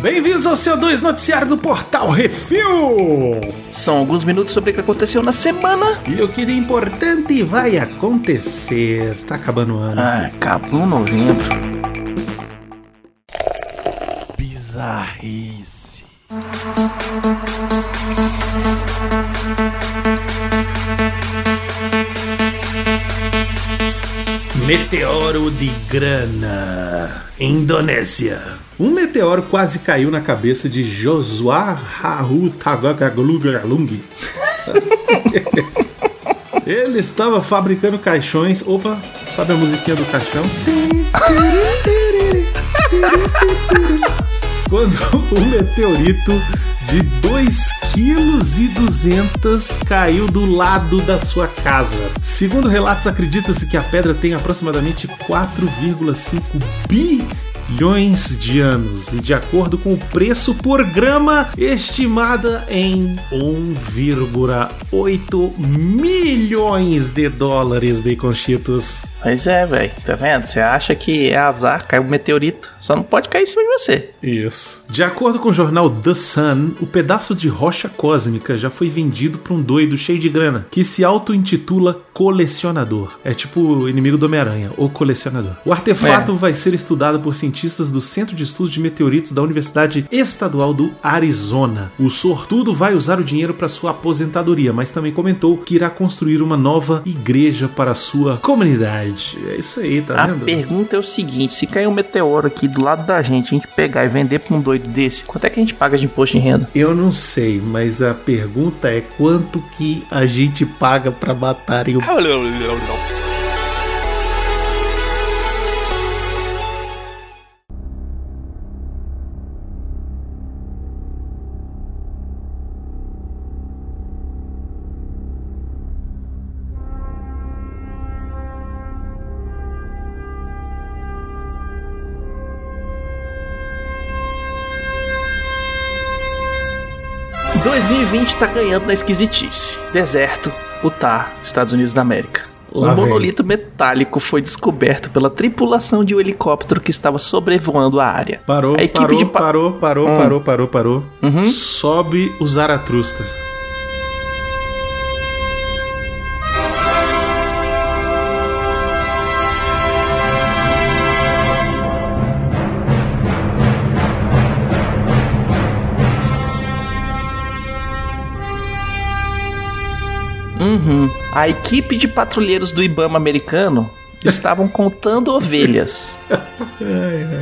Bem-vindos ao CO2 Noticiário do Portal Refil! São alguns minutos sobre o que aconteceu na semana. E o que de importante vai acontecer. Tá acabando o ano. Ah, acabou novembro. Bizarrice. Meteoro de grana. Indonésia. Um meteoro quase caiu na cabeça de Joshua Rahu Tagagalung. Ele estava fabricando caixões. Opa, sabe a musiquinha do caixão? Quando o meteorito de 2 quilos e 200 caiu do lado da sua casa. Segundo relatos, acredita-se que a pedra tem aproximadamente 4,5 bilhões de anos e de acordo com o preço por grama estimada em 1,8 milhões de dólares, baconchitos. Pois é, velho. Tá vendo? Você acha que é azar, caiu um meteorito. Só não pode cair em cima de você. Isso. De acordo com o jornal The Sun, o pedaço de rocha cósmica já foi vendido para um doido cheio de grana, que se auto-intitula colecionador. É tipo o inimigo do Homem-Aranha, o colecionador. O artefato É. vai ser estudado por cientistas do Centro de Estudos de Meteoritos da Universidade Estadual do Arizona. O sortudo vai usar o dinheiro para sua aposentadoria, mas também comentou que irá construir uma nova igreja para a sua comunidade. É isso aí, tá a vendo? pergunta é o seguinte: se cair um meteoro aqui do lado da gente, a gente pegar e vender pra um doido desse, quanto é que a gente paga de imposto de renda? Eu não sei, mas a pergunta é quanto que a gente paga pra matarem o. 2020 tá ganhando na esquisitice. Deserto, Utah, Estados Unidos da América. Um Lá vem. monolito metálico foi descoberto pela tripulação de um helicóptero que estava sobrevoando a área. Parou, A equipe parou, de pa- parou, parou, Hum. parou, parou, parou. Uhum. Sobe o Zaratrusta. Uhum. A equipe de patrulheiros do Ibama americano estavam contando ovelhas.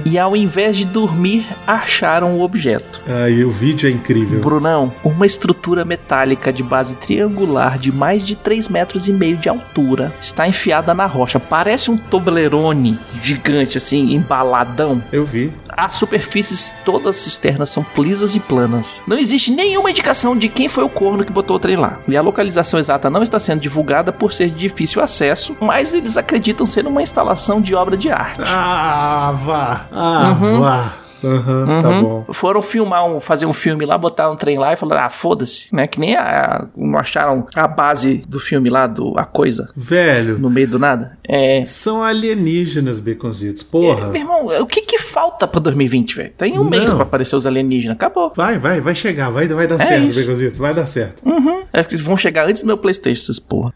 E ao invés de dormir, acharam o objeto. Aí o vídeo é incrível. Brunão, uma estrutura metálica de base triangular de mais de 3 metros e meio de altura está enfiada na rocha. Parece um Toblerone gigante, assim, embaladão. Eu vi. As superfícies todas externas são lisas e planas. Não existe nenhuma indicação de quem foi o corno que botou o trem lá. E a localização exata não está sendo divulgada por ser de difícil acesso, mas eles acreditam ser uma instalação de obra de arte. Ah, vá. Ah, Uhum. vá. Aham, tá Uhum. bom. Foram filmar, um, fazer um filme lá, botar um trem lá e falaram, ah, foda-se, né? Que nem a, a- não acharam a base do filme lá, do A Coisa, Velho, no meio do nada. É. são alienígenas, baconzitos. Porra. Meu irmão, o que que falta pra 2020, velho? Tem um Não. mês pra aparecer os alienígenas, acabou. Vai, vai, vai chegar, vai, vai dar É certo, isso. baconzitos, vai dar certo. Uhum. É que eles vão chegar antes do meu Playstation, essas porra.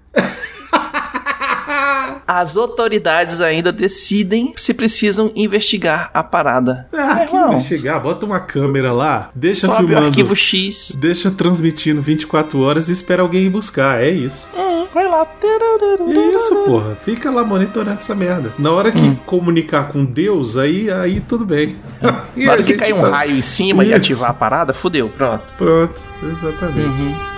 As autoridades ainda decidem se precisam investigar a parada. Ah, Meu que irmão, investigar, bota uma câmera lá, deixa sobe o filmando. arquivo X. Deixa transmitindo 24 horas e espera alguém ir buscar. É isso. Hum, vai lá. É isso, porra. Fica lá monitorando essa merda. Na hora que comunicar com Deus, aí, aí tudo bem. E Na hora que cair um tá- raio em cima e Isso. ativar a parada, fodeu, pronto. Pronto, exatamente. Uhum.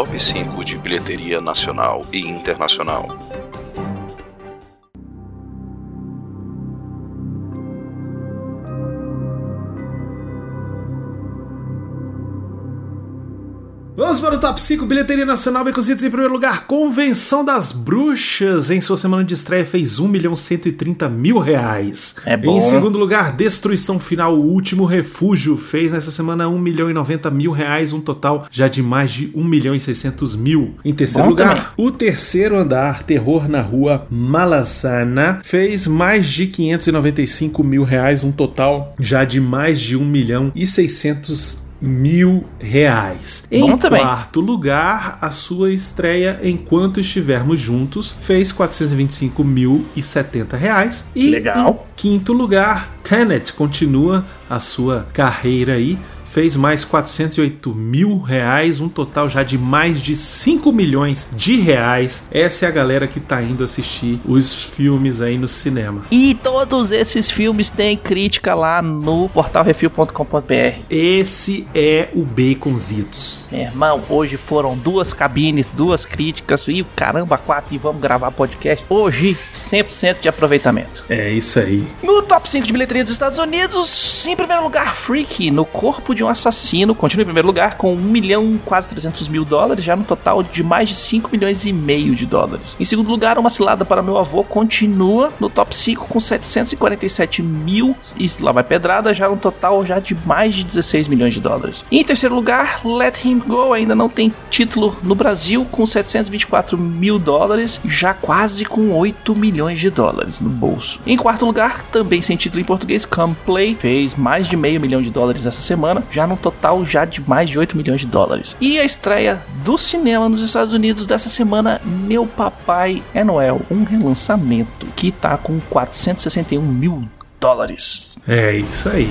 Top 5 de bilheteria nacional e internacional. Vamos para o top 5, bilheteria nacional, Becositos em primeiro lugar, Convenção das Bruxas, em sua semana de estreia fez 1 milhão 130 mil reais. É bom. Em segundo lugar, Destruição Final, o Último Refúgio, fez nessa semana 1 milhão e 90 mil reais, um total já de mais de 1 milhão e 600 mil. Em terceiro Bom lugar, também. o Terceiro Andar, Terror na Rua Malazana, fez mais de 595 mil reais, um total já de mais de 1 milhão e 600 mil reais. Bom em também. quarto lugar, a sua estreia Enquanto Estivermos Juntos fez 425 mil e 70 reais. E Legal. em quinto lugar, Tenet continua a sua carreira aí. Fez mais 408 mil reais, um total já de mais de 5 milhões de reais. Essa é a galera que tá indo assistir os filmes aí no cinema. E todos esses filmes têm crítica lá no portalrefil.com.br. Esse é o Baconzitos. Meu irmão, hoje foram duas cabines, duas críticas e caramba, quatro e vamos gravar podcast. Hoje, 100% de aproveitamento. É isso aí. No top 5 de bilheteria dos Estados Unidos, em primeiro lugar, Freak, no corpo de um assassino, continua em primeiro lugar com 1 milhão, quase 300 mil dólares, já no total de mais de 5 milhões e meio de dólares. Em segundo lugar, Uma Cilada para Meu Avô continua no top 5 com 747 mil, e lá vai pedrada, já no total já de mais de 16 milhões de dólares. E em terceiro lugar, Let Him Go, ainda não tem título no Brasil, com 724 mil dólares, já quase com 8 milhões de dólares no bolso. Em quarto lugar, também sem título em português, Come Play, fez mais de meio milhão de dólares essa semana, já no total já de mais de 8 milhões de dólares. E a estreia do cinema nos Estados Unidos dessa semana, Meu Papai é Noel, um relançamento que tá com 461 mil dólares. É isso aí.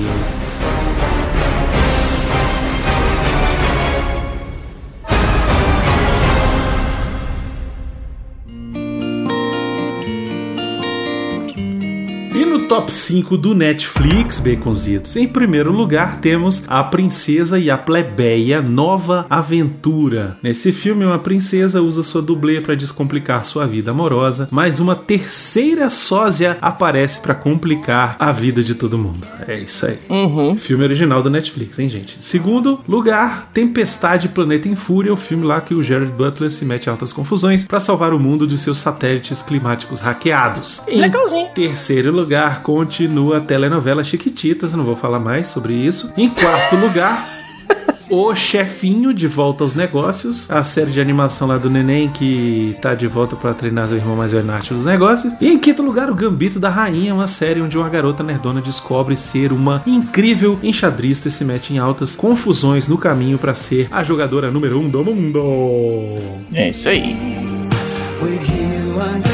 E no top 5 do Netflix, Baconzitos, em primeiro lugar temos A Princesa e a Plebeia Nova Aventura. Nesse filme, uma princesa usa sua dublê para descomplicar sua vida amorosa, mas uma terceira sósia aparece para complicar a vida de todo mundo. É isso aí. Uhum. Filme original do Netflix, hein, gente? Segundo lugar, Tempestade Planeta em Fúria, o filme lá que o Jared Butler se mete em altas confusões para salvar o mundo dos seus satélites climáticos hackeados. Em Legalzinho. terceiro lugar, continua a telenovela Chiquititas, não vou falar mais sobre isso. Em quarto lugar, O Chefinho de Volta aos Negócios, a série de animação lá do Neném que tá de volta para treinar o irmão mais velho Nath nos negócios. E em quinto lugar, O Gambito da Rainha, uma série onde uma garota nerdona descobre ser uma incrível enxadrista e se mete em altas confusões no caminho para ser a jogadora número um do mundo. É isso aí. with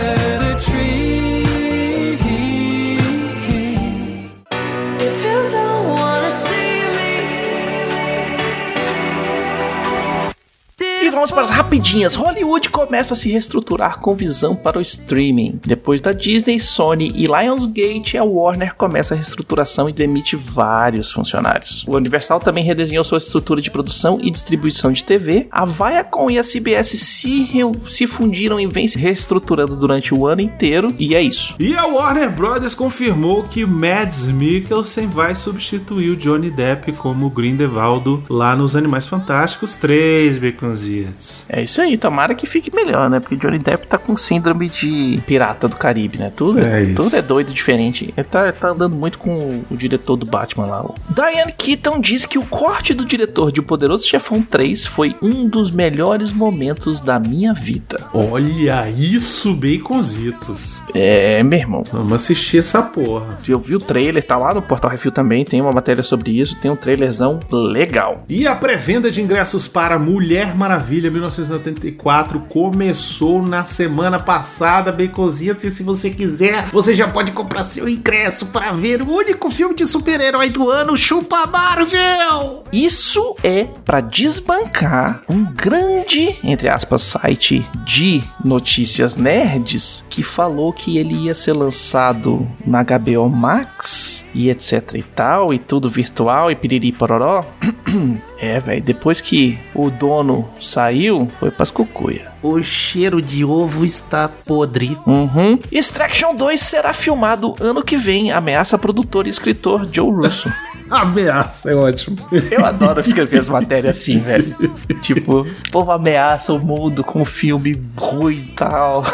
me, Vamos para as rapidinhas. Hollywood começa a se reestruturar com visão para o streaming. Depois da Disney, Sony e Lionsgate, a Warner começa a reestruturação e demite vários funcionários. O Universal também redesenhou sua estrutura de produção e distribuição de TV. A Viacom e a CBS se, se fundiram e vêm se reestruturando durante o ano inteiro. E é isso. E a Warner Brothers confirmou que Mads Mikkelsen vai substituir o Johnny Depp como Grindelwaldo lá nos Animais Fantásticos 3, Baconzitos. É isso aí, tomara que fique melhor, né? Porque Johnny Depp tá com síndrome de pirata do Caribe, né? Tudo É é, isso. tudo é doido diferente. Ele tá, tá andando muito com o, diretor do Batman lá. Diane Keaton diz que o corte do diretor de O Poderoso Chefão 3 foi um dos melhores momentos da minha vida. Olha isso, Baconzitos. É, meu irmão. Vamos assistir essa porra. Eu vi o trailer, tá lá no Portal Refil também, tem uma matéria sobre isso, tem um trailerzão legal. E a pré-venda de ingressos para Mulher Maravilha 1984 começou na semana passada, Baconzitos. E se você quiser, você já pode comprar seu ingresso para ver o único filme de super-herói do ano, Chupa Marvel! Isso é pra desbancar um grande, entre aspas, site de notícias nerds que falou que ele ia ser lançado na HBO Max e etc e tal, e tudo virtual e piriri pororó. É, velho, depois que o dono saiu, foi pras cucuia. O cheiro de ovo está podre. Uhum. Extraction 2 será filmado ano que vem, ameaça produtor e escritor Joe Russo. Ameaça, é ótimo. Eu adoro escrever as matérias assim, velho. Tipo, o povo ameaça o mundo com um filme ruim e tal.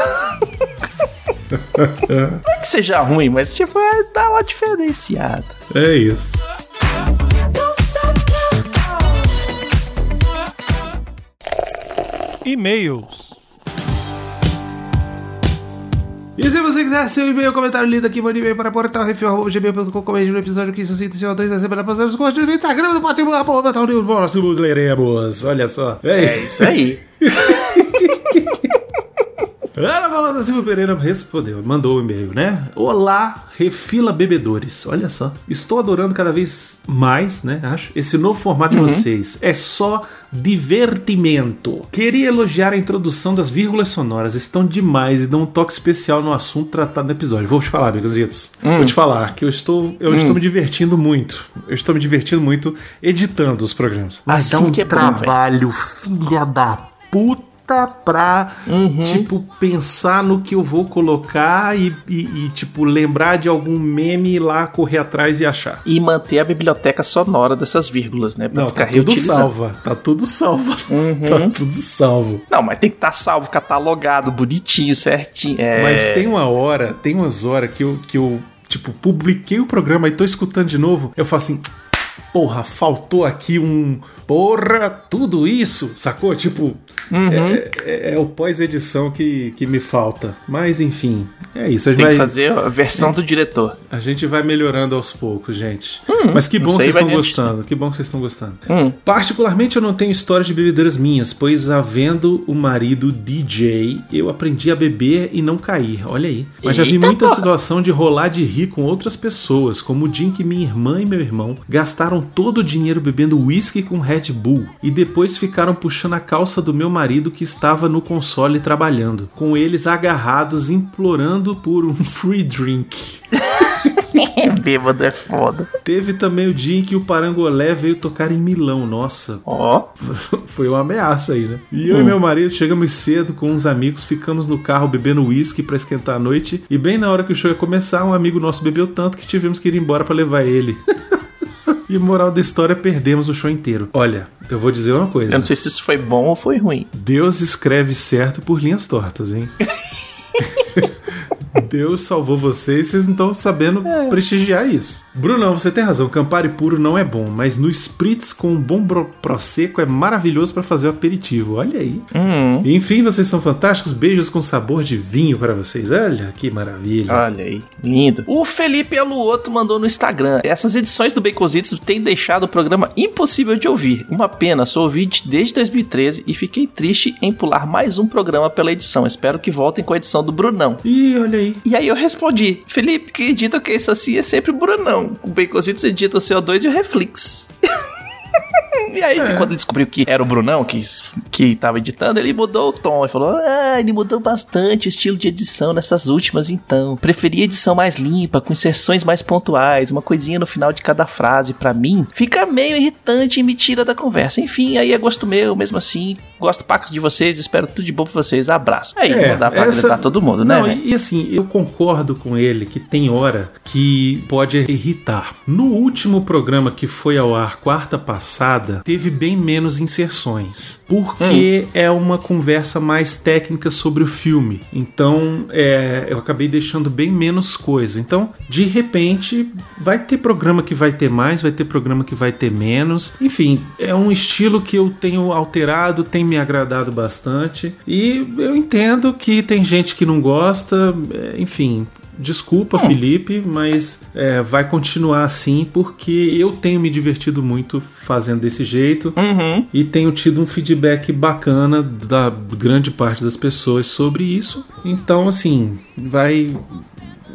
Não é que seja ruim, mas tipo, é, dá uma diferenciada. É isso. E-mails. E se você quiser seu e-mail, comentário lido aqui, mande e-mail para portalrefil.gmail.com, comente no episódio 502 da semana passada, nos curte no Instagram do Portal Portal News, próximos leremos. Olha só. É isso aí. Ana Paula Silva Pereira respondeu, mandou o e-mail, né? Olá, refila bebedores. Olha só. Estou adorando cada vez mais, né? Acho, esse novo formato de vocês. É só divertimento. Queria elogiar a introdução das vírgulas sonoras. Estão demais e dão um toque especial no assunto tratado no episódio. Vou te falar, amigositos. Vou te falar que eu estou, eu estou me divertindo muito. Eu estou me divertindo muito editando os programas. Mas dá Assim um que é bom, trabalho, filha da puta pra, tipo, pensar no que eu vou colocar e, e- e, tipo, lembrar de algum meme lá correr atrás e achar. E manter a biblioteca sonora dessas vírgulas, né? Pra Não, ficar tá tudo salva. Tá tudo salvo. Tá tudo salvo. Não, mas tem que estar salvo, catalogado, bonitinho, certinho. É... Mas tem uma hora, tem umas horas que eu, que eu, tipo, publiquei o programa e tô escutando de novo. Eu falo assim, porra, faltou aqui um. Porra, tudo isso, sacou? Tipo, é, é- é o pós-edição que, que me falta. Mas enfim, é isso. A gente, Tem que vai, fazer a versão do diretor. a gente vai melhorando aos poucos, gente. Mas que bom que vocês estão gostando. Que bom que vocês estão gostando. Hum. Particularmente eu não tenho história de bebedeiras minhas, pois havendo o marido DJ, eu aprendi a beber e não cair. Olha aí. Mas já vi Eita muita porra. situação de rolar de rir com outras pessoas, como o dia em que minha irmã e meu irmão gastaram todo o dinheiro bebendo uísque com Red Bull e depois ficaram puxando a calça do meu marido que estava no console trabalhando, com eles agarrados implorando por um free drink. Bêbado é foda. Teve também o dia em que o Parangolé veio tocar em Milão. Nossa, Ó. foi uma ameaça aí, né? E eu e meu marido chegamos cedo com uns amigos, ficamos no carro bebendo uísque pra esquentar a noite. E bem na hora que o show ia começar, um amigo nosso bebeu tanto que tivemos que ir embora pra levar ele. E moral da história, perdemos o show inteiro. Olha, eu vou dizer uma coisa. Eu não sei se isso foi bom ou foi ruim. Deus escreve certo por linhas tortas, hein? Deus salvou vocês, vocês não estão sabendo prestigiar isso. Brunão, você tem razão, Campari puro não é bom, mas no Spritz com um bom prosecco é maravilhoso para fazer o aperitivo. Olha aí. Hum, Enfim, vocês são fantásticos. Beijos com sabor de vinho para vocês. Olha que maravilha. olha aí, lindo. O Felipe Aluoto mandou no Instagram. Essas edições do Baconzitos têm deixado o programa impossível de ouvir. Uma pena, sou ouvinte desde 2013 e fiquei triste em pular mais um programa pela edição. Espero que voltem com a edição do Brunão. Ih, olha aí. E aí eu respondi, Felipe, que edita que isso assim é sempre o Brunão. O Baconzitos edita o CO2 e o Reflex. E aí, quando ele descobriu que era o Brunão que, que tava editando, ele mudou o tom. Ele falou: Ah, ele mudou bastante o estilo de edição nessas últimas, então. Preferia edição mais limpa, com inserções mais pontuais, uma coisinha no final de cada frase. Pra mim, fica meio irritante e me tira da conversa. Enfim, aí é gosto meu, mesmo assim. Gosto pacos de vocês, espero tudo de bom pra vocês. Abraço. Aí, não dá pra apresentar todo mundo, né? É, Não, e, e assim, eu concordo com ele que tem hora que pode irritar. No último programa que foi ao ar quarta passada, teve bem menos inserções. Porque é uma conversa mais técnica sobre o filme. Então, é, eu acabei deixando bem menos coisa. Então, de repente, vai ter programa que vai ter mais, vai ter programa que vai ter menos. Enfim, é um estilo que eu tenho alterado, tem me agradado bastante. E eu entendo que tem gente que não gosta, é, enfim. Desculpa, Felipe, mas é, vai continuar assim porque eu tenho me divertido muito fazendo desse jeito Uhum. e tenho tido um feedback bacana da grande parte das pessoas sobre isso. Então, assim, vai.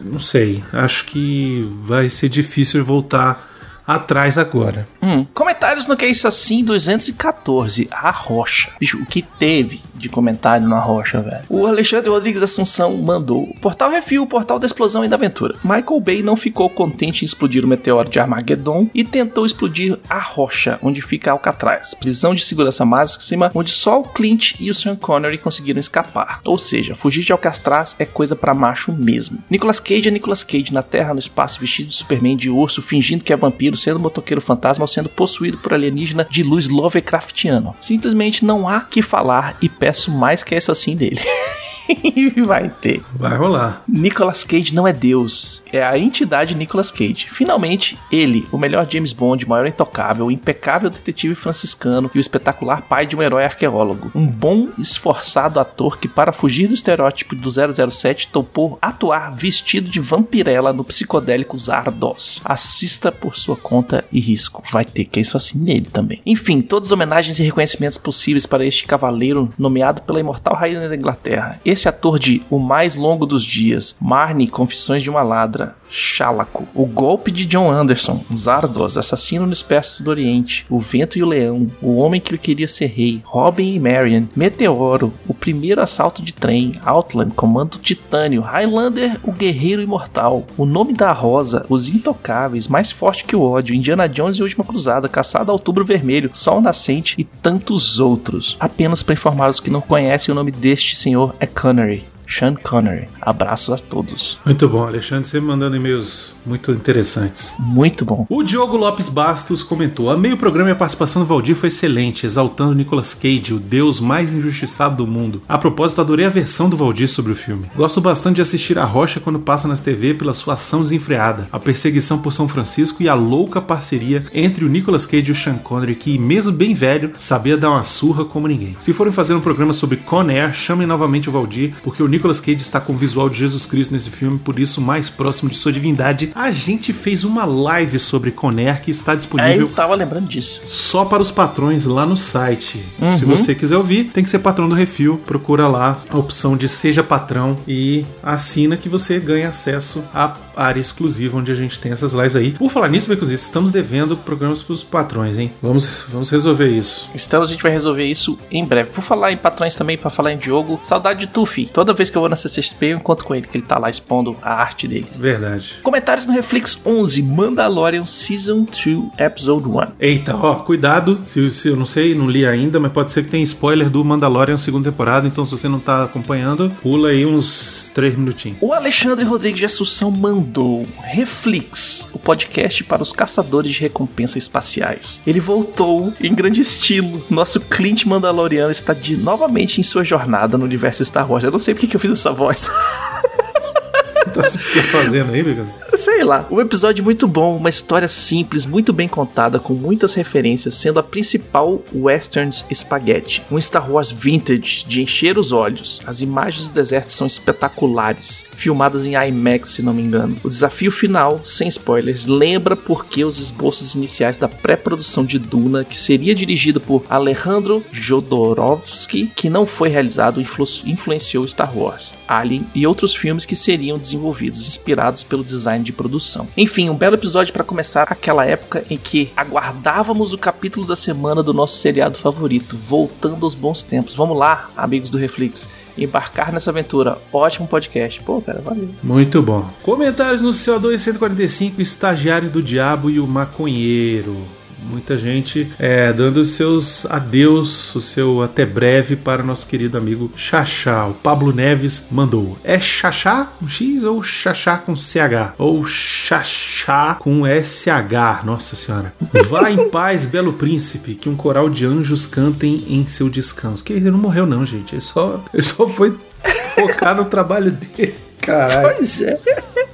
Não sei. Acho que vai ser difícil voltar atrás agora. Hum. Comentários no que é isso assim 214. A rocha. Bicho, o que teve de comentário na rocha, velho. O Alexandre Rodrigues Assunção mandou: Portal Refil, portal da explosão e da aventura. Michael Bay não ficou contente em explodir o meteoro de Armageddon e tentou explodir a rocha, onde fica Alcatraz, prisão de segurança máxima, onde só o Clint e o Sean Connery conseguiram escapar. Ou seja, fugir de Alcatraz é coisa pra macho mesmo. Nicolas Cage é Nicolas Cage na Terra, no espaço, vestido de Superman de urso, fingindo que é vampiro, sendo motoqueiro fantasma ou sendo possuído por alienígena de luz Lovecraftiano. Simplesmente não há que falar e peço mais que essa assim dele. Vai ter. Vai rolar. Nicolas Cage não é Deus, é a entidade Nicolas Cage. Finalmente, ele, o melhor James Bond, o maior intocável, impecável detetive franciscano e o espetacular pai de um herói arqueólogo. Um bom, esforçado ator que, para fugir do estereótipo do 007, topou atuar vestido de vampirela no psicodélico Zardos. Assista por sua conta e risco. Vai ter que é isso assim nele também. Enfim, todas as homenagens e reconhecimentos possíveis para este cavaleiro nomeado pela imortal rainha da Inglaterra. Esse ator de O Mais Longo dos Dias, Marnie, Confissões de uma Ladra, Shalaco, O Golpe de John Anderson, Zardos, Assassino no Espécie do Oriente, O Vento e o Leão, O Homem que Queria Ser Rei, Robin e Marion, Meteoro, O Primeiro Assalto de Trem, Outland, Comando Titânio, Highlander, O Guerreiro Imortal, O Nome da Rosa, Os Intocáveis, Mais Forte que o Ódio, Indiana Jones e Última Cruzada, Caçada a Outubro Vermelho, Sol Nascente e tantos outros. Apenas para informar os que não conhecem o nome deste senhor é Connery. Sean Connery. Abraços a todos. Muito bom, Alexandre, sempre mandando e-mails muito interessantes. Muito bom. O Diogo Lopes Bastos comentou: Amei o programa e a participação do Valdir foi excelente, exaltando Nicolas Cage, o deus mais injustiçado do mundo. A propósito, adorei a versão do Valdir sobre o filme. Gosto bastante de assistir a Rocha quando passa nas TV pela sua ação desenfreada, a perseguição por São Francisco e a louca parceria entre o Nicolas Cage e o Sean Connery, que, mesmo bem velho, sabia dar uma surra como ninguém. Se forem fazer um programa sobre Con Air, chamem novamente o Valdir, porque o Nicolas Cage está com o visual de Jesus Cristo nesse filme, por isso mais próximo de sua divindade. A gente fez uma live sobre Con Air que está É, disponível eu tava lembrando disso. só para os patrões lá no site. Uhum. Se você quiser ouvir, tem que ser patrão do Refil. Procura lá a opção de Seja Patrão e assina que você ganha acesso à área exclusiva onde a gente tem essas lives aí. Por falar nisso, Becuzito, estamos devendo programas para os patrões, hein? Vamos, vamos resolver isso. Então a gente vai resolver isso em breve. Por falar em patrões também, pra falar em Diogo, saudade de Tufi. Toda vez que eu vou na CCXP, eu encontro com ele, que ele tá lá expondo a arte dele. Verdade. Comentários no Reflex 11, Mandalorian Season 2, Episode 1. Eita, ó, cuidado. Se, se eu não sei, não li ainda, mas pode ser que tenha spoiler do Mandalorian segunda temporada. Então, se você não tá acompanhando, pula aí uns três minutinhos. O Alexandre Rodrigues de Assunção mandou Reflex, o podcast para os caçadores de recompensa espaciais. Ele voltou em grande estilo. Nosso Clint Mandaloriano está de, novamente em sua jornada no universo Star Wars. Eu não sei porque que eu fiz essa voz. tá se fazendo aí, Becuzito? Sei lá. Um episódio muito bom, uma história simples, muito bem contada, com muitas referências, sendo a principal Westerns Spaghetti. Um Star Wars vintage de encher os olhos. As imagens do deserto são espetaculares, filmadas em IMAX, se não me engano. O desafio final, sem spoilers, lembra porque os esboços iniciais da pré-produção de Duna, que seria dirigido por Alejandro Jodorowsky, que não foi realizado, influ influenciou Star Wars, Alien e outros filmes que seriam desenvolvidos, inspirados pelo design de produção. Enfim, um belo episódio para começar aquela época em que aguardávamos o capítulo da semana do nosso seriado favorito, voltando aos bons tempos. Vamos lá, amigos do Reflex, embarcar nessa aventura. Ótimo podcast. Pô, cara, valeu. Muito bom. Comentários no CO2 145, Estagiário do Diabo e o Maconheiro. Muita gente é, dando os seus adeus, o seu até breve para o nosso querido amigo Xaxá. O Pablo Neves mandou: É Xaxá com X ou Xaxá com CH? Ou Xaxá com SH? Nossa Senhora. Vá em paz, belo príncipe, que um coral de anjos cantem em seu descanso. Que ele não morreu, não, gente. Ele só, ele só foi focar no trabalho dele. Caralho. Pois é.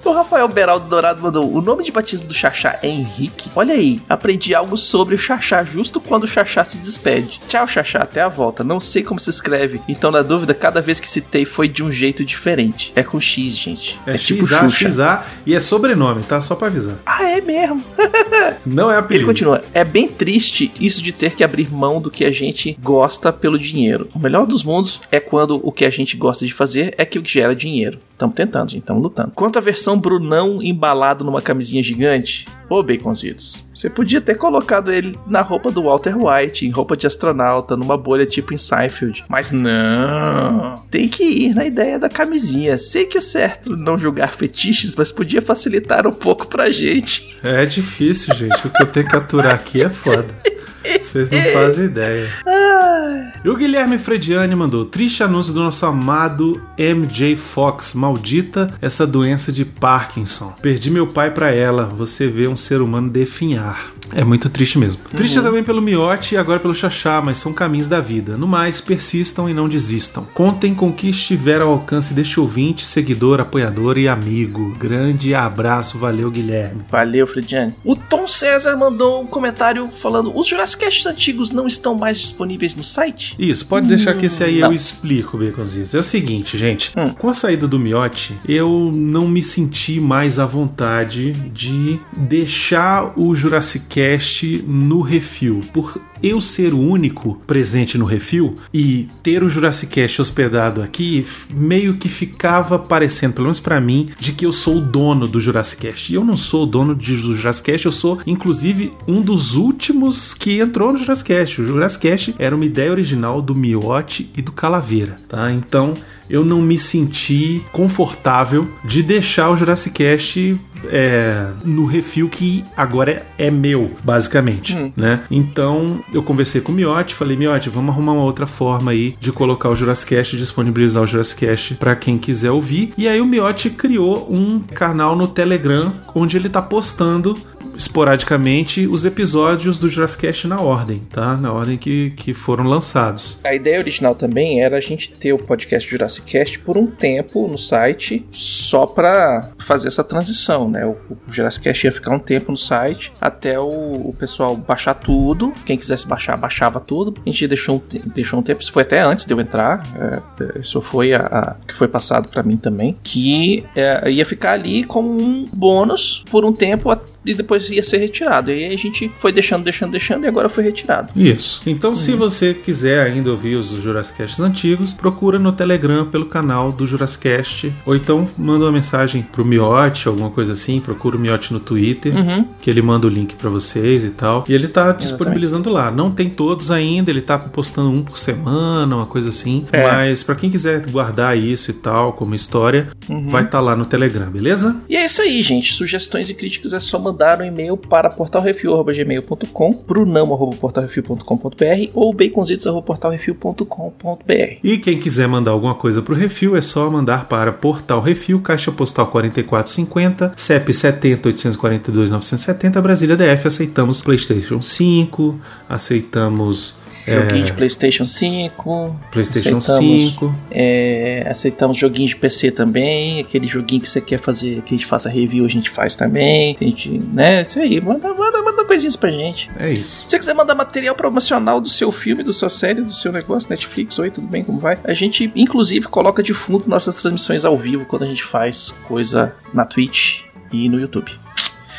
O Rafael Beraldo Dourado mandou: O nome de batismo do Xaxá é Henrique? Olha aí, aprendi algo sobre o Xaxá justo quando o Xaxá se despede. Tchau, Xaxá, até a volta. Não sei como se escreve, então na dúvida, cada vez que citei foi de um jeito diferente. É com X, gente. É, tipo XA, Xuxa. XA e é sobrenome, tá? Só pra avisar. Ah, é mesmo. Não é Ele apelido. continua: É bem triste isso de ter que abrir mão do que a gente gosta pelo dinheiro. O melhor dos mundos é quando o que a gente gosta de fazer é que o que gera dinheiro. Estamos tentando, gente. Estamos lutando. Quanto à versão Brunão embalado numa camisinha gigante, ô Baconzitos, você podia ter colocado ele na roupa do Walter White, em roupa de astronauta, numa bolha tipo em Seinfeld. Mas não. Tem que ir na ideia da camisinha. Sei que é certo não julgar fetiches, mas podia facilitar um pouco pra gente. É difícil, gente. O que eu tenho que aturar aqui é foda. Vocês não fazem ideia. E o Guilherme Frediani mandou: triste anúncio do nosso amado MJ Fox. Maldita essa doença de Parkinson. Perdi meu pai pra ela. Você vê um ser humano definhar. É muito triste mesmo. Triste também pelo Miote e agora pelo Xaxá, mas são caminhos da vida. No mais, persistam e não desistam. Contem com o que estiver ao alcance deste ouvinte, seguidor, apoiador e amigo. Grande abraço, valeu, Guilherme. Valeu, Frediane. O Tom César mandou um comentário falando: os Jurassic Casts antigos não estão mais disponíveis no site? Isso, pode deixar que esse aí eu não. explico, Baconzitos. É o seguinte, gente. Hum. Com a saída do Miote, eu não me senti mais à vontade de deixar o Jurassic Cast no refil. Por eu ser o único presente no refil e ter o Jurassic Cast hospedado aqui, meio que ficava parecendo, pelo menos pra mim, de que eu sou o dono do Jurassic Cast. E eu não sou o dono de- do Jurassic Cast, eu sou, inclusive, um dos últimos que entrou no Jurassic Cast. O Jurassic Cast era uma ideia original do Miote e do Calaveira, tá? Então, eu não me senti confortável de deixar o Jurassic Cast é, no refil que agora é, é meu, basicamente, né? Então eu conversei com o Miotti, falei Miotti, vamos arrumar uma outra forma aí de colocar o Jurassic disponibilizar o Jurassic para quem quiser ouvir. E aí o Miotti criou um canal no Telegram onde ele tá postando esporadicamente os episódios do Jurassic Cast na ordem, tá? Na ordem que, que foram lançados. A ideia original também era a gente ter o podcast Jurassic Cast por um tempo no site, só pra fazer essa transição, né? O, o Jurassic Cast ia ficar um tempo no site até o, o pessoal baixar tudo. Quem quisesse baixar, baixava tudo. A gente deixou um, deixou um tempo, isso foi até antes de eu entrar. é, isso foi a, a- que foi passado pra mim também, que é, ia ficar ali como um bônus por um tempo a- e depois ia ser retirado. E aí a gente foi deixando, deixando, deixando e agora foi retirado. Isso. Então, se você quiser ainda ouvir os Jurassic Casts antigos, procura no Telegram pelo canal do Jurassic Cast, ou então manda uma mensagem pro Miote, alguma coisa assim, procura o Miote no Twitter, Uhum. que ele manda o link pra vocês e tal. E ele tá disponibilizando lá. Não tem todos ainda, ele tá postando um por semana, uma coisa assim. É. Mas pra quem quiser guardar isso e tal, como história, vai estar lá no Telegram, beleza? E é isso aí, gente. Sugestões e críticas é só mandar um e-mail para portalrefil.gmail.com, brunão.portalrefil.com.br ou baconzitos.portalrefil.com.br. E quem quiser mandar alguma coisa pro Refil é só mandar para Portal Refil, Caixa Postal 4450, CEP 70 842 970, Brasília DF. Aceitamos PlayStation 5, aceitamos Joguinho de PlayStation 5. PlayStation aceitamos, 5. é, aceitamos joguinhos de PC também. Aquele joguinho que você quer fazer, que a gente faça review, a gente faz também. A gente, né? Isso aí. Manda, manda, manda coisinhas pra gente. É isso. Se você quiser mandar material promocional do seu filme, da sua série, do seu negócio, Netflix, oi, tudo bem, como vai? A gente, inclusive, coloca de fundo nossas transmissões ao vivo quando a gente faz coisa na Twitch e no YouTube.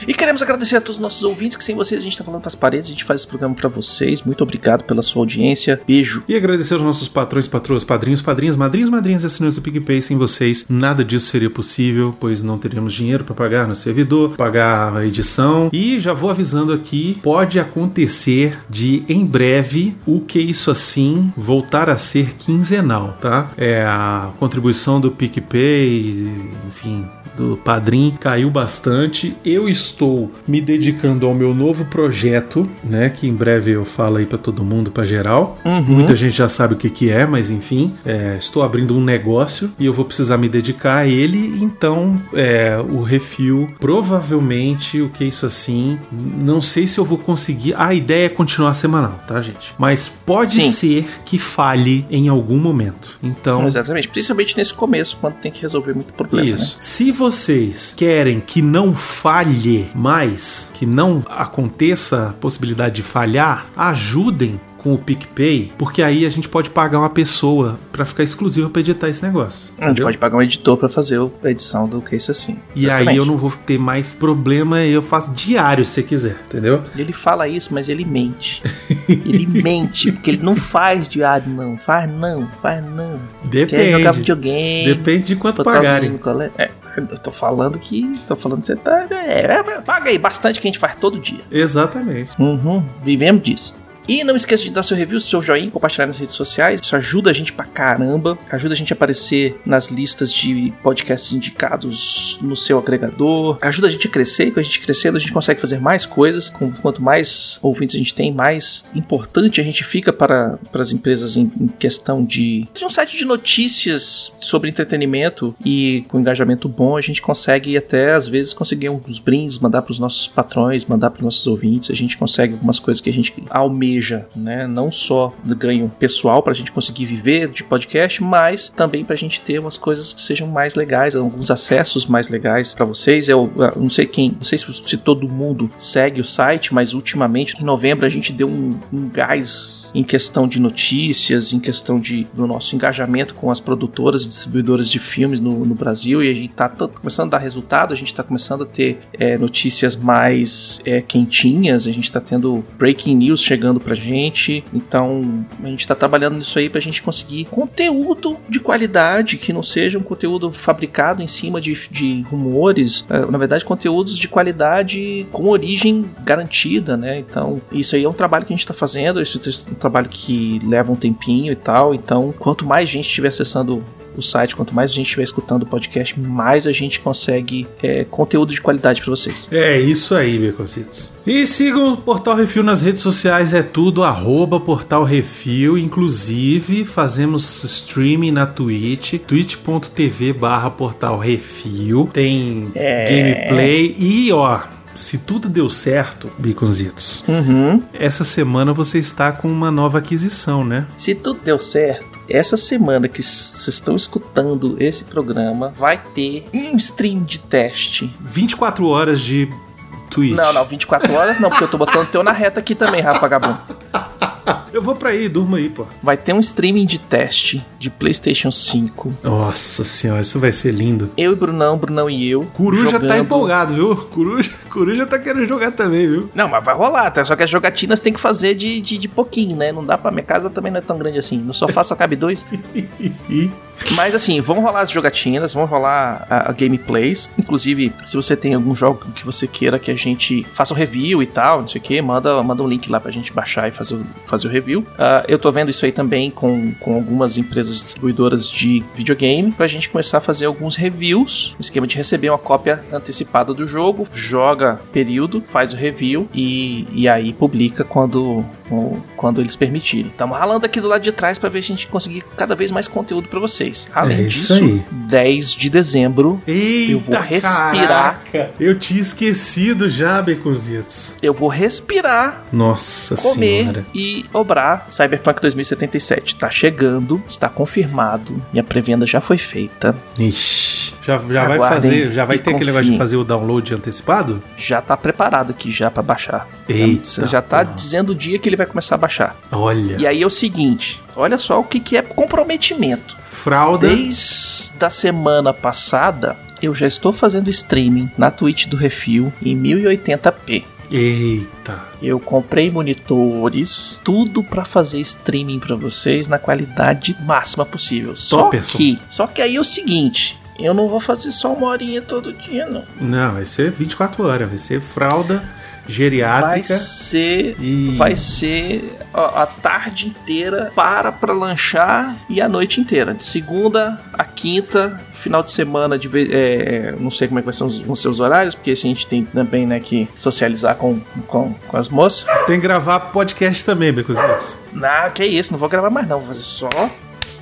E queremos agradecer a todos os nossos ouvintes, que sem vocês a gente tá falando pras paredes, a gente faz esse programa pra vocês. Muito obrigado pela sua audiência. Beijo. E agradecer aos nossos patrões, patroas, padrinhos, padrinhas, madrinhos, madrinhas, assinantes do PicPay. Sem vocês, nada disso seria possível, pois não teríamos dinheiro para pagar no servidor, pagar a edição. E já vou avisando aqui, pode acontecer de em breve o que isso assim voltar a ser quinzenal, tá? É a contribuição do PicPay, enfim, do Padrim caiu bastante. Eu estou me dedicando ao meu novo projeto, né? Que em breve eu falo aí para todo mundo, para geral. Muita gente já sabe o que, que é, mas enfim, é, estou abrindo um negócio e eu vou precisar me dedicar a ele. Então, é, o refil, provavelmente, o que é isso assim, não sei se eu vou conseguir. A ideia é continuar semanal, tá, gente? Mas pode Sim. ser que falhe em algum momento. Então, Exatamente. Principalmente nesse começo, quando tem que resolver muito problema. isso. Se vocês querem que não falhe mais, que não aconteça a possibilidade de falhar, ajudem com o PicPay, porque aí a gente pode pagar uma pessoa pra ficar exclusiva pra editar esse negócio. A gente entendeu? pode pagar um editor pra fazer a edição do que isso assim. E aí eu não vou ter mais problema, eu faço diário se você quiser, entendeu? Ele fala isso, mas ele mente. ele mente, porque ele não faz diário, não. Faz não, faz não. Quer jogar Depende. videogame. Depende de quanto pagarem. É, eu tô falando que. Tô falando que você tá. É, é, paga aí bastante que a gente faz todo dia. Exatamente. Uhum, vivemos disso. E não esqueça de dar seu review, seu joinha, compartilhar nas redes sociais. Isso ajuda a gente pra caramba. Ajuda a gente a aparecer nas listas de podcasts indicados no seu agregador. Ajuda a gente a crescer. Com a gente crescendo, a gente consegue fazer mais coisas. Quanto mais ouvintes a gente tem, mais importante a gente fica para, para as empresas em, em questão de, de um site de notícias sobre entretenimento. E com engajamento bom, a gente consegue até, às vezes, conseguir uns brindes, mandar para os nossos patrões, mandar para os nossos ouvintes. A gente consegue algumas coisas que a gente almeja, né? Não só ganho pessoal para a gente conseguir viver de podcast, mas também para a gente ter umas coisas que sejam mais legais, alguns acessos mais legais para vocês. Eu, eu não sei quem, não sei se, se todo mundo segue o site, mas ultimamente em novembro a gente deu um, um gás em questão de notícias, em questão de, do nosso engajamento com as produtoras e distribuidoras de filmes no, no Brasil e a gente está começando a dar resultado, a gente está começando a ter é, notícias mais é, quentinhas, a gente está tendo breaking news chegando pra gente, então a gente está trabalhando nisso aí pra gente conseguir conteúdo de qualidade, que não seja um conteúdo fabricado em cima de, de rumores, é, na verdade conteúdos de qualidade com origem garantida, né? Então isso aí é um trabalho que a gente está fazendo, isso trabalho que leva um tempinho e tal, então quanto mais gente estiver acessando o site, quanto mais a gente estiver escutando o podcast, mais a gente consegue é, conteúdo de qualidade para vocês. É isso aí, Becositos. E sigam o Portal Refil nas redes sociais, é tudo arroba Portal Refil. Inclusive, fazemos streaming na Twitch, twitch.tv barra Portal Refil. Tem É. gameplay e ó. Se tudo deu certo, Baconzitos, Uhum. essa semana você está com uma nova aquisição, né? Se tudo deu certo, essa semana que vocês estão escutando esse programa, vai ter um stream de teste. 24 horas de Twitch. Não, não, 24 horas não, porque eu tô botando o teu na reta aqui também, Rafa Vagabundo. Eu vou pra aí, durma aí, pô. Vai ter um streaming de teste de PlayStation 5. Nossa senhora, isso vai ser lindo. Eu e Brunão, Brunão e eu. Coruja tá jogando- empolgado, viu? Coruja, Coruja tá querendo jogar também, viu? Não, mas vai rolar, tá? só que as jogatinas tem que fazer de, de, de pouquinho, né? Não dá pra. Minha casa também não é tão grande assim. No sofá só cabe dois. Mas assim, vão rolar as jogatinas, vão rolar a, a gameplays. Inclusive, se você tem algum jogo que você queira que a gente faça o review e tal, não sei o que, manda, manda um link lá pra gente baixar e fazer, o- fazer o review. Ah, eu tô vendo isso aí também com, com algumas empresas distribuidoras de videogame, pra gente começar a fazer alguns reviews, no esquema de receber uma cópia antecipada do jogo, joga período, faz o review e, e aí publica quando, quando eles permitirem. Estamos ralando aqui do lado de trás pra ver se a gente conseguir cada vez mais conteúdo pra vocês. Além É isso disso, aí. 10 de dezembro Eita, Eu vou respirar. caraca. Eu tinha esquecido já, Baconzitos. eu vou respirar, Nossa comer senhora. e obrar Cyberpunk 2077. Tá chegando, está confirmado, minha pré-venda já foi feita, Ixi, já, já vai fazer, já vai ter aquele negócio de confiem. fazer o download antecipado? já tá preparado aqui já pra baixar. Eita, já tá porra. dizendo o dia que ele vai começar a baixar. Olha, E aí é o seguinte, olha só o que, que é comprometimento. Fralda. Desde a semana passada, eu já estou fazendo streaming na Twitch do Refil em 1080p. Eita. Eu comprei monitores, tudo pra fazer streaming pra vocês na qualidade máxima possível. Só Topperson. que, só que aí é o seguinte, eu não vou fazer só uma horinha todo dia não. Não, vai ser 24 horas, vai ser fralda Vai geriátrica. ser E- vai ser a, a tarde inteira para pra lanchar e a noite inteira, de segunda a quinta, final de semana de é, não sei como é que vai ser os, os horários, porque assim, a gente tem também, né, que socializar com, com, com as moças. Tem que gravar podcast também, Baconzitos. Não, que isso, não vou gravar mais não, vou fazer só.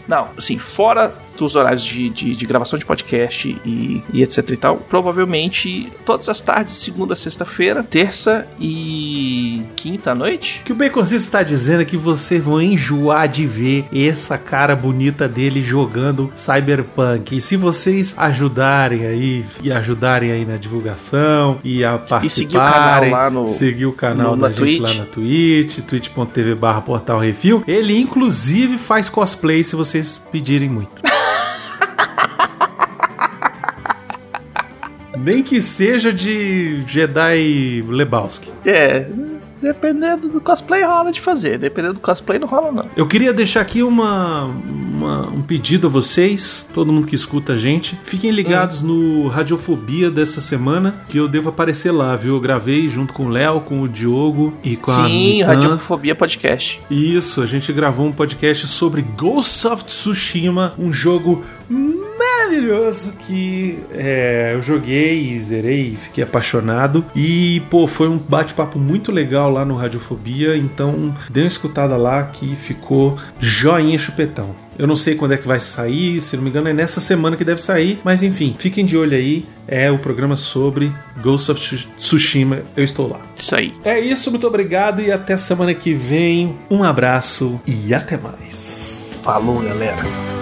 Não, assim, fora visto os horários de, de, de gravação de podcast e, e etc e tal, provavelmente todas as tardes, segunda, sexta-feira, terça e quinta à noite. O que o Baconzito está dizendo é que vocês vão enjoar de ver essa cara bonita dele jogando Cyberpunk. E se vocês ajudarem aí, e ajudarem aí na divulgação, e a E seguir o canal participarem, lá no- seguir o canal no- da gente Twitch. lá na Twitch, twitch.tv barra portal refil, ele inclusive faz cosplay se vocês pedirem muito. Nem que seja de Jedi Lebowski. É, dependendo do cosplay rola de fazer, dependendo do cosplay não rola não. Eu queria deixar aqui uma, uma- um pedido a vocês, todo mundo que escuta a gente. Fiquem ligados no Radiofobia dessa semana, que eu devo aparecer lá, viu? Eu gravei junto com o Léo, com o Diogo e com a Sim. Radiofobia Podcast. Isso, a gente gravou um podcast sobre Ghost of Tsushima, um jogo maravilhoso que é, eu joguei e zerei e fiquei apaixonado. E, pô, foi um bate-papo muito legal lá no Radiofobia, então dê uma escutada lá que ficou joinha chupetão. Eu não sei quando é que vai sair, se não me engano é nessa semana que deve sair, mas enfim, fiquem de olho aí. É o programa sobre Ghost of Tsushima, eu estou lá. Isso aí. É isso, muito obrigado e até semana que vem. Um abraço e até mais. Falou, galera.